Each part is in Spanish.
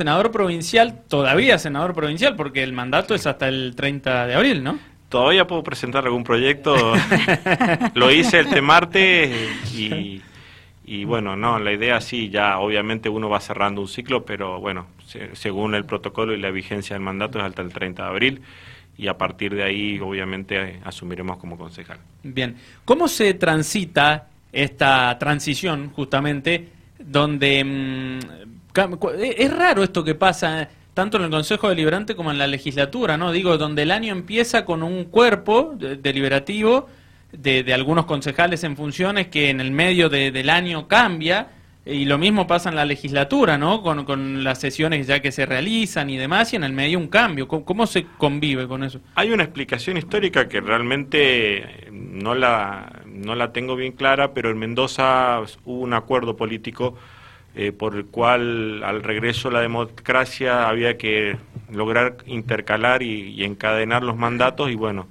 senador provincial, todavía senador provincial, porque el mandato es hasta el 30 de abril, ¿no? Todavía puedo presentar algún proyecto. Lo hice este martes y, y bueno, no, la idea sí, ya obviamente uno va cerrando un ciclo, pero bueno, según el protocolo y la vigencia del mandato es hasta el 30 de abril y a partir de ahí obviamente asumiremos como concejal. Bien, ¿cómo se transita esta transición justamente donde mm, es raro esto que pasa tanto en el Consejo Deliberante como en la legislatura, ¿no? Digo, donde el año empieza con un cuerpo deliberativo de, de, algunos concejales en funciones que en el medio del año cambia, y lo mismo pasa en la legislatura, ¿no? Con, con, las sesiones ya que se realizan y demás, y en el medio un cambio. ¿Cómo, se convive con eso? Hay una explicación histórica que realmente no la, no la tengo bien clara, pero en Mendoza hubo un acuerdo político eh, por el cual al regreso a la democracia había que lograr intercalar y encadenar los mandatos y bueno,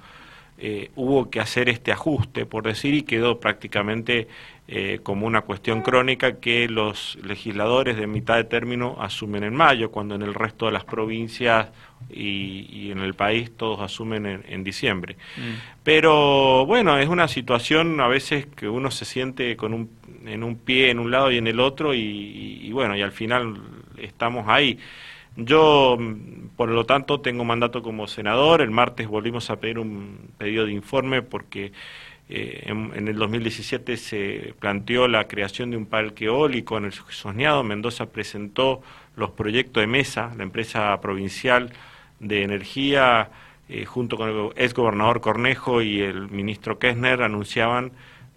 eh, hubo que hacer este ajuste, por decir, y quedó prácticamente eh, como una cuestión crónica que los legisladores de mitad de término asumen en mayo, cuando en el resto de las provincias y, en el país todos asumen en, diciembre. Mm. Pero bueno, es una situación a veces que uno se siente con un, en un pie en un lado y en el otro y, y bueno, y al final estamos ahí. Yo, por lo tanto, tengo mandato como senador. El martes volvimos a pedir un pedido de informe porque eh, en, el 2017 se planteó la creación de un parque eólico en el Soñado. Mendoza presentó los proyectos de mesa, la empresa provincial de energía, eh, junto con el ex gobernador Cornejo y el ministro Kessner, anunciaban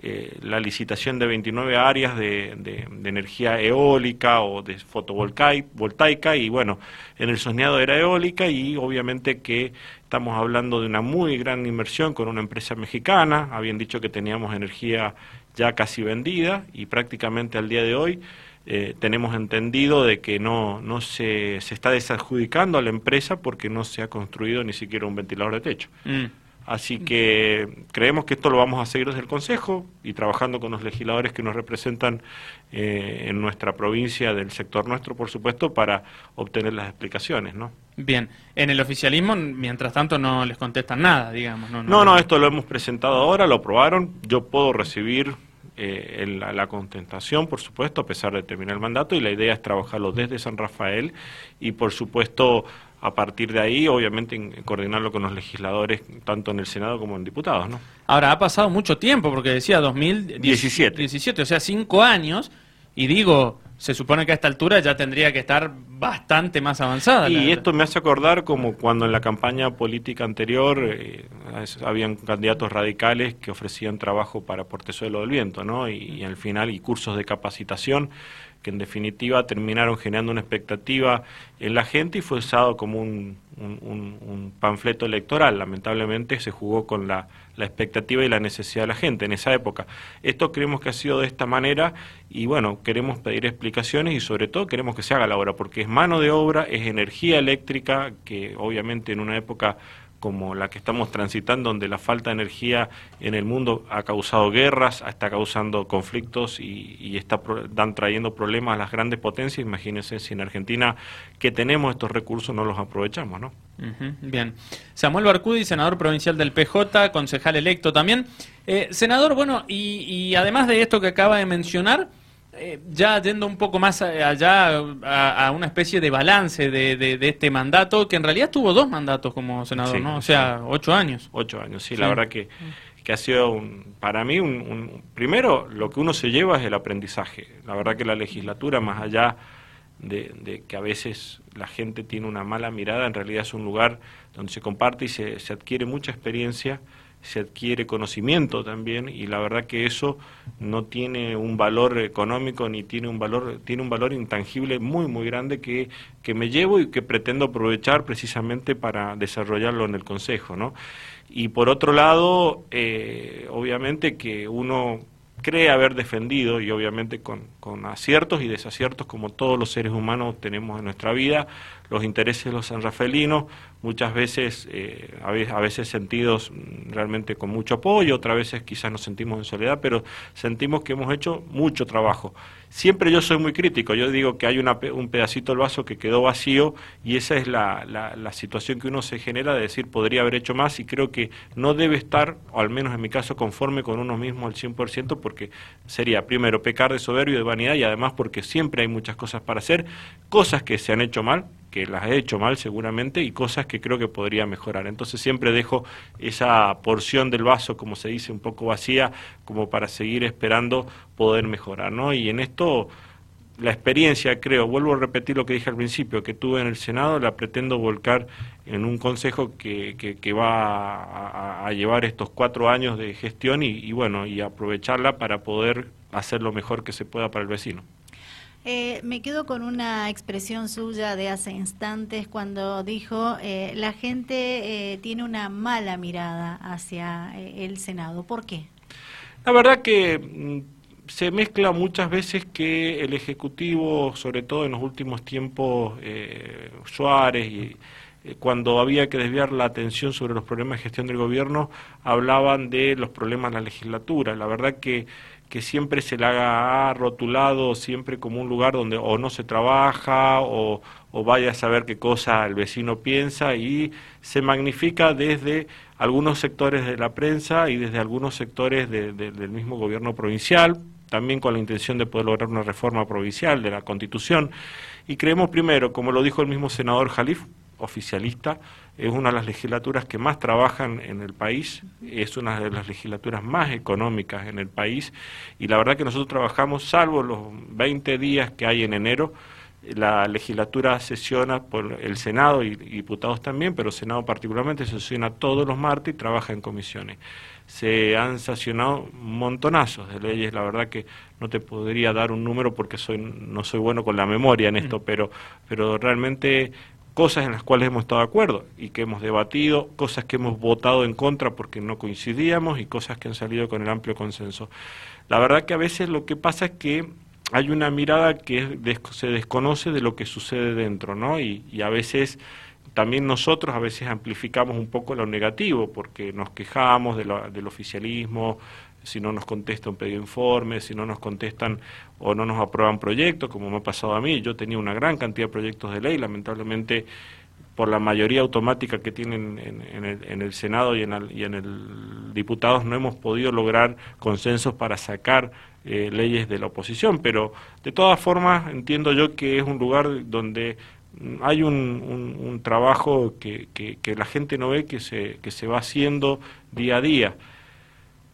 eh, la licitación de 29 áreas de, de, energía eólica o de fotovoltaica y bueno, en el soñado era eólica y obviamente que estamos hablando de una muy gran inversión con una empresa mexicana, habían dicho que teníamos energía ya casi vendida y prácticamente al día de hoy eh, tenemos entendido de que no, no se, se está desadjudicando a la empresa porque no se ha construido ni siquiera un ventilador de techo. Mm. Así que creemos que esto lo vamos a seguir desde el Consejo y trabajando con los legisladores que nos representan eh, en nuestra provincia, del sector nuestro, por supuesto, para obtener las explicaciones, ¿no? Bien, en el oficialismo, mientras tanto, no les contestan nada, digamos. No, no, no, esto lo hemos presentado ahora, lo aprobaron, yo puedo recibir eh, la, la, contestación, por supuesto, a pesar de terminar el mandato, y la idea es trabajarlo desde San Rafael y, por supuesto, a partir de ahí, obviamente, coordinarlo con los legisladores, tanto en el Senado como en diputados, ¿no? Ahora, ha pasado mucho tiempo, porque decía 2017, 17, o sea, cinco años, y digo, se supone que a esta altura ya tendría que estar bastante más avanzada. Y esto me hace acordar como cuando en la campaña política anterior eh, habían candidatos radicales que ofrecían trabajo para Portezuelo del Viento, ¿no? y al final, y cursos de capacitación que en definitiva terminaron generando una expectativa en la gente y fue usado como un, panfleto electoral. Lamentablemente se jugó con la, expectativa y la necesidad de la gente en esa época. Esto creemos que ha sido de esta manera y bueno, queremos pedir explicaciones y sobre todo queremos que se haga la obra porque es mano de obra, es energía eléctrica que obviamente en una época como la que estamos transitando, donde la falta de energía en el mundo ha causado guerras, está causando conflictos y, está dan trayendo problemas a las grandes potencias. Imagínense si en Argentina que tenemos estos recursos no los aprovechamos, ¿no? bien. Samuel Barcudi, senador provincial del PJ, concejal electo también. Eh, senador, bueno, y además de esto que acaba de mencionar, eh, ya yendo un poco más allá a, una especie de balance de, este mandato, que en realidad tuvo dos mandatos como senador, ¿no? O sea, ocho años. Ocho años, sí, la verdad que, que ha sido un, para mí un, Primero, lo que uno se lleva es el aprendizaje. La verdad que la legislatura, más allá de, que a veces la gente tiene una mala mirada, en realidad es un lugar donde se comparte y se, se adquiere mucha experiencia se adquiere conocimiento también y la verdad que eso no tiene un valor económico ni tiene un valor tiene un valor intangible muy muy grande que, que me llevo y que pretendo aprovechar precisamente para desarrollarlo en el consejo no y por otro lado eh, obviamente que uno cree haber defendido y obviamente con con aciertos y desaciertos como todos los seres humanos tenemos en nuestra vida, los intereses de los sanrafelinos, muchas veces, eh, a veces, sentidos mm, realmente con mucho apoyo, otras veces quizás nos sentimos en soledad, pero sentimos que hemos hecho mucho trabajo. Siempre yo soy muy crítico, yo digo que hay una, un pedacito del vaso que quedó vacío y esa es la, la, situación que uno se genera de decir podría haber hecho más y creo que no debe estar, o al menos en mi caso, conforme con uno mismo al 100% porque sería primero pecar de soberbio, de y además porque siempre hay muchas cosas para hacer, cosas que se han hecho mal, que las he hecho mal seguramente y cosas que creo que podría mejorar. Entonces siempre dejo esa porción del vaso, como se dice, un poco vacía, como para seguir esperando poder mejorar, ¿no? Y en esto la experiencia, creo, vuelvo a repetir lo que dije al principio, que tuve en el Senado, la pretendo volcar en un consejo que, que, va a, llevar estos cuatro años de gestión y bueno, y aprovecharla para poder hacer lo mejor que se pueda para el vecino. Eh, me quedo con una expresión suya de hace instantes cuando dijo eh, la gente eh, tiene una mala mirada hacia eh, el Senado. ¿Por qué? La verdad que mm, se mezcla muchas veces que el Ejecutivo, sobre todo en los últimos tiempos, Suárez y cuando había que desviar la atención sobre los problemas de gestión del gobierno, hablaban de los problemas de la legislatura. La verdad que que siempre se la ha rotulado siempre como un lugar donde o no se trabaja o, vaya a saber qué cosa el vecino piensa y se magnifica desde algunos sectores de la prensa y desde algunos sectores del mismo gobierno provincial, también con la intención de poder lograr una reforma provincial de la Constitución. Y creemos primero, como lo dijo el mismo senador Jalif, oficialista, es una de las legislaturas que más trabajan en el país, es una de las legislaturas más económicas en el país y la verdad que nosotros trabajamos, salvo los 20 días que hay en enero, la legislatura sesiona por el Senado y diputados también, pero el Senado particularmente sesiona todos los martes y trabaja en comisiones. Se han sancionado montonazos de leyes, la verdad que no te podría dar un número porque soy no soy bueno con la memoria en esto, pero pero realmente cosas en las cuales hemos estado de acuerdo y que hemos debatido, cosas que hemos votado en contra porque no coincidíamos y cosas que han salido con el amplio consenso. La verdad que a veces lo que pasa es que hay una mirada que se desconoce de lo que sucede dentro, ¿no? Y, y a veces también nosotros a veces amplificamos un poco lo negativo porque nos quejamos de del oficialismo, si no nos contesta un pedido informe, si no nos contestan o no nos aprueban proyectos, como me ha pasado a mí. Yo tenía una gran cantidad de proyectos de ley, lamentablemente por la mayoría automática que tienen en, el, en el, Senado y en, el, en diputados no hemos podido lograr consensos para sacar eh, leyes de la oposición, pero de todas formas entiendo yo que es un lugar donde hay un, trabajo que, que, la gente no ve que se, que se va haciendo día a día.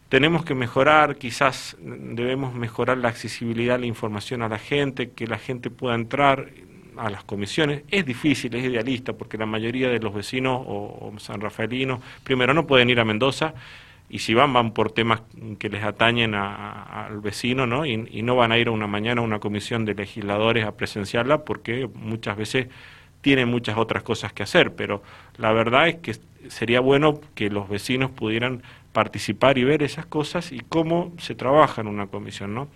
Tenemos que mejorar, quizás debemos mejorar la accesibilidad a la información a la gente, que la gente pueda entrar a las comisiones. Es difícil, es idealista, porque la mayoría de los vecinos o, o sanrafaelinos, primero, no pueden ir a Mendoza, y si van, van por temas que les atañen al vecino, ¿no? Y, y, no van a ir a una mañana a una comisión de legisladores a presenciarla, porque muchas veces tienen muchas otras cosas que hacer, pero la verdad es que sería bueno que los vecinos pudieran participar y ver esas cosas y cómo se trabaja en una comisión, ¿no?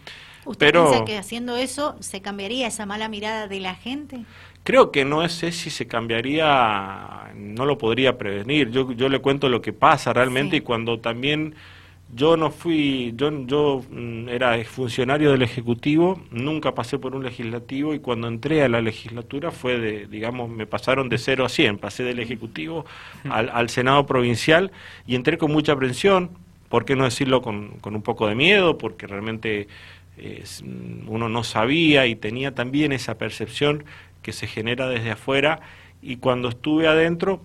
¿Usted Pero, piensa que haciendo eso se cambiaría esa mala mirada de la gente? Creo que no sé si se cambiaría, no lo podría prevenir. Yo, yo le cuento lo que pasa realmente sí. y cuando también yo no fui, yo, yo mm, era funcionario del Ejecutivo, nunca pasé por un legislativo y cuando entré a la legislatura fue de, digamos, me pasaron de 0 a 100, pasé del Ejecutivo al, al Senado Provincial y entré con mucha aprensión, ¿por qué no decirlo con, con un poco de miedo? Porque realmente eh, uno no sabía y tenía también esa percepción que se genera desde afuera. Y cuando estuve adentro,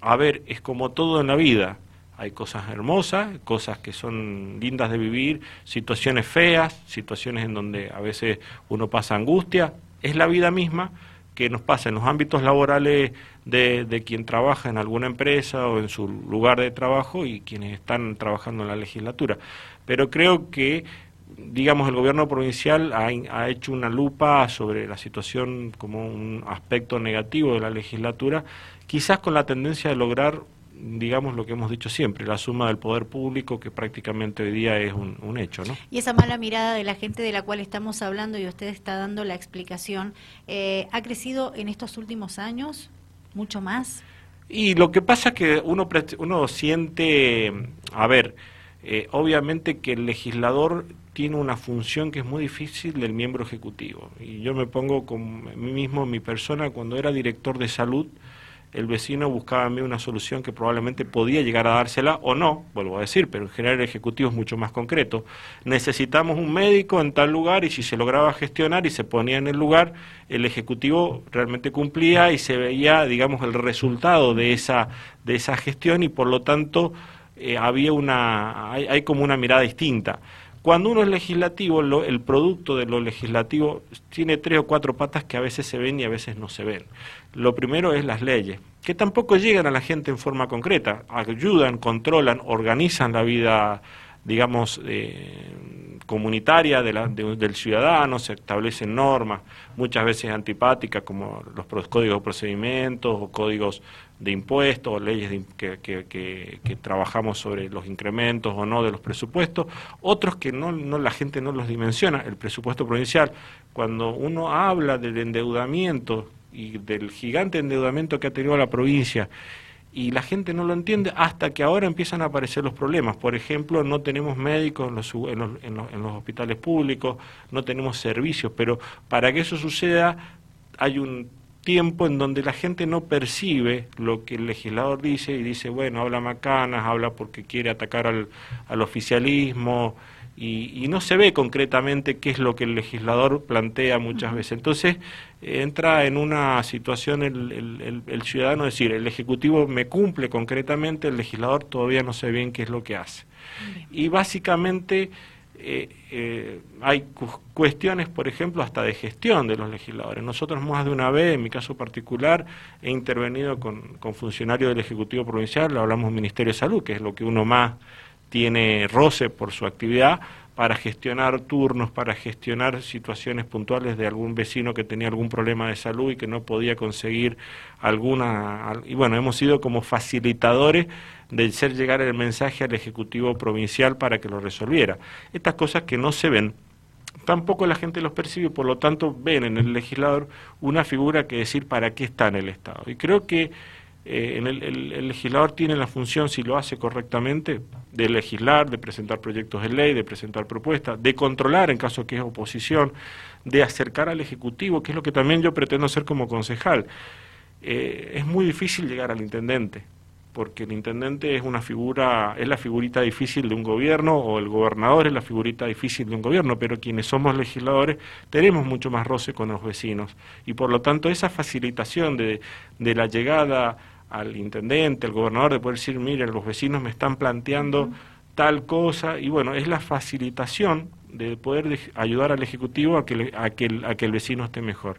a ver, es como todo en la vida hay cosas hermosas, cosas que son lindas de vivir, situaciones feas, situaciones en donde a veces uno pasa angustia. Es la vida misma que nos pasa en los ámbitos laborales de, de, quien trabaja en alguna empresa o en su lugar de trabajo y quienes están trabajando en la legislatura. Pero creo que, digamos, el gobierno provincial ha, ha hecho una lupa sobre la situación como un aspecto negativo de la legislatura, quizás con la tendencia de lograr digamos lo que hemos dicho siempre, la suma del poder público que prácticamente hoy día es un, hecho. ¿no? Y esa mala mirada de la gente de la cual estamos hablando y usted está dando la explicación, eh, ¿ha crecido en estos últimos años mucho más? Y lo que pasa es que uno, uno siente, a ver, eh, obviamente que el legislador tiene una función que es muy difícil del miembro ejecutivo. Y yo me pongo con mí mismo, mi persona, cuando era director de salud, el vecino buscaba a mí una solución que probablemente podía llegar a dársela o no, vuelvo a decir, pero en general el ejecutivo es mucho más concreto. Necesitamos un médico en tal lugar y si se lograba gestionar y se ponía en el lugar, el ejecutivo realmente cumplía y se veía, digamos, el resultado de esa, de esa gestión y por lo tanto eh, había una, hay, hay como una mirada distinta. Cuando uno es legislativo, el producto de lo legislativo tiene tres o cuatro patas que a veces se ven y a veces no se ven. Lo primero es las leyes, que tampoco llegan a la gente en forma concreta, ayudan, controlan, organizan la vida, digamos, eh, comunitaria del ciudadano, se establecen normas, muchas veces antipáticas, como los códigos de procedimientos o códigos de impuestos o leyes que, que, trabajamos sobre los incrementos o no de los presupuestos, otros que no la gente no los dimensiona, el presupuesto provincial. Cuando uno habla del endeudamiento y del gigante endeudamiento que ha tenido la provincia y la gente no lo entiende hasta que ahora empiezan a aparecer los problemas. Por ejemplo, no tenemos médicos en los, en los, en los, hospitales públicos, no tenemos servicios, pero para que eso suceda hay un tiempo en donde la gente no percibe lo que el legislador dice y dice, bueno, habla macanas, habla porque quiere atacar al, al oficialismo y, no se ve concretamente qué es lo que el legislador plantea muchas veces. Entonces entra en una situación el, el, el, ciudadano decir, el Ejecutivo me cumple concretamente, el legislador todavía no sé bien qué es lo que hace. Y básicamente eh, eh, hay cuestiones, por ejemplo, hasta de gestión de los legisladores. Nosotros más de una vez, en mi caso particular, he intervenido con, funcionarios del Ejecutivo Provincial, hablamos del Ministerio de Salud, que es lo que uno más tiene roce por su actividad, para gestionar turnos, para gestionar situaciones puntuales de algún vecino que tenía algún problema de salud y que no podía conseguir alguna... Y bueno, hemos sido como facilitadores de hacer llegar el mensaje al Ejecutivo Provincial para que lo resolviera. Estas cosas que no se ven, tampoco la gente los percibe, por lo tanto ven en el legislador una figura que decir para qué está en el Estado. Y creo que eh, en el, legislador tiene la función, si lo hace correctamente, de legislar, de presentar proyectos de ley, de presentar propuestas, de controlar en caso que es oposición, de acercar al Ejecutivo, que es lo que también yo pretendo hacer como concejal. Eh, es muy difícil llegar al intendente, porque el intendente es una figura, es la figurita difícil de un gobierno, o el gobernador es la figurita difícil de un gobierno, pero quienes somos legisladores tenemos mucho más roce con los vecinos, y por lo tanto esa facilitación de, de la llegada al intendente, al gobernador, de poder decir, mire, los vecinos me están planteando tal cosa, y bueno, es la facilitación de poder ayudar al Ejecutivo a que, a que, a que el vecino esté mejor.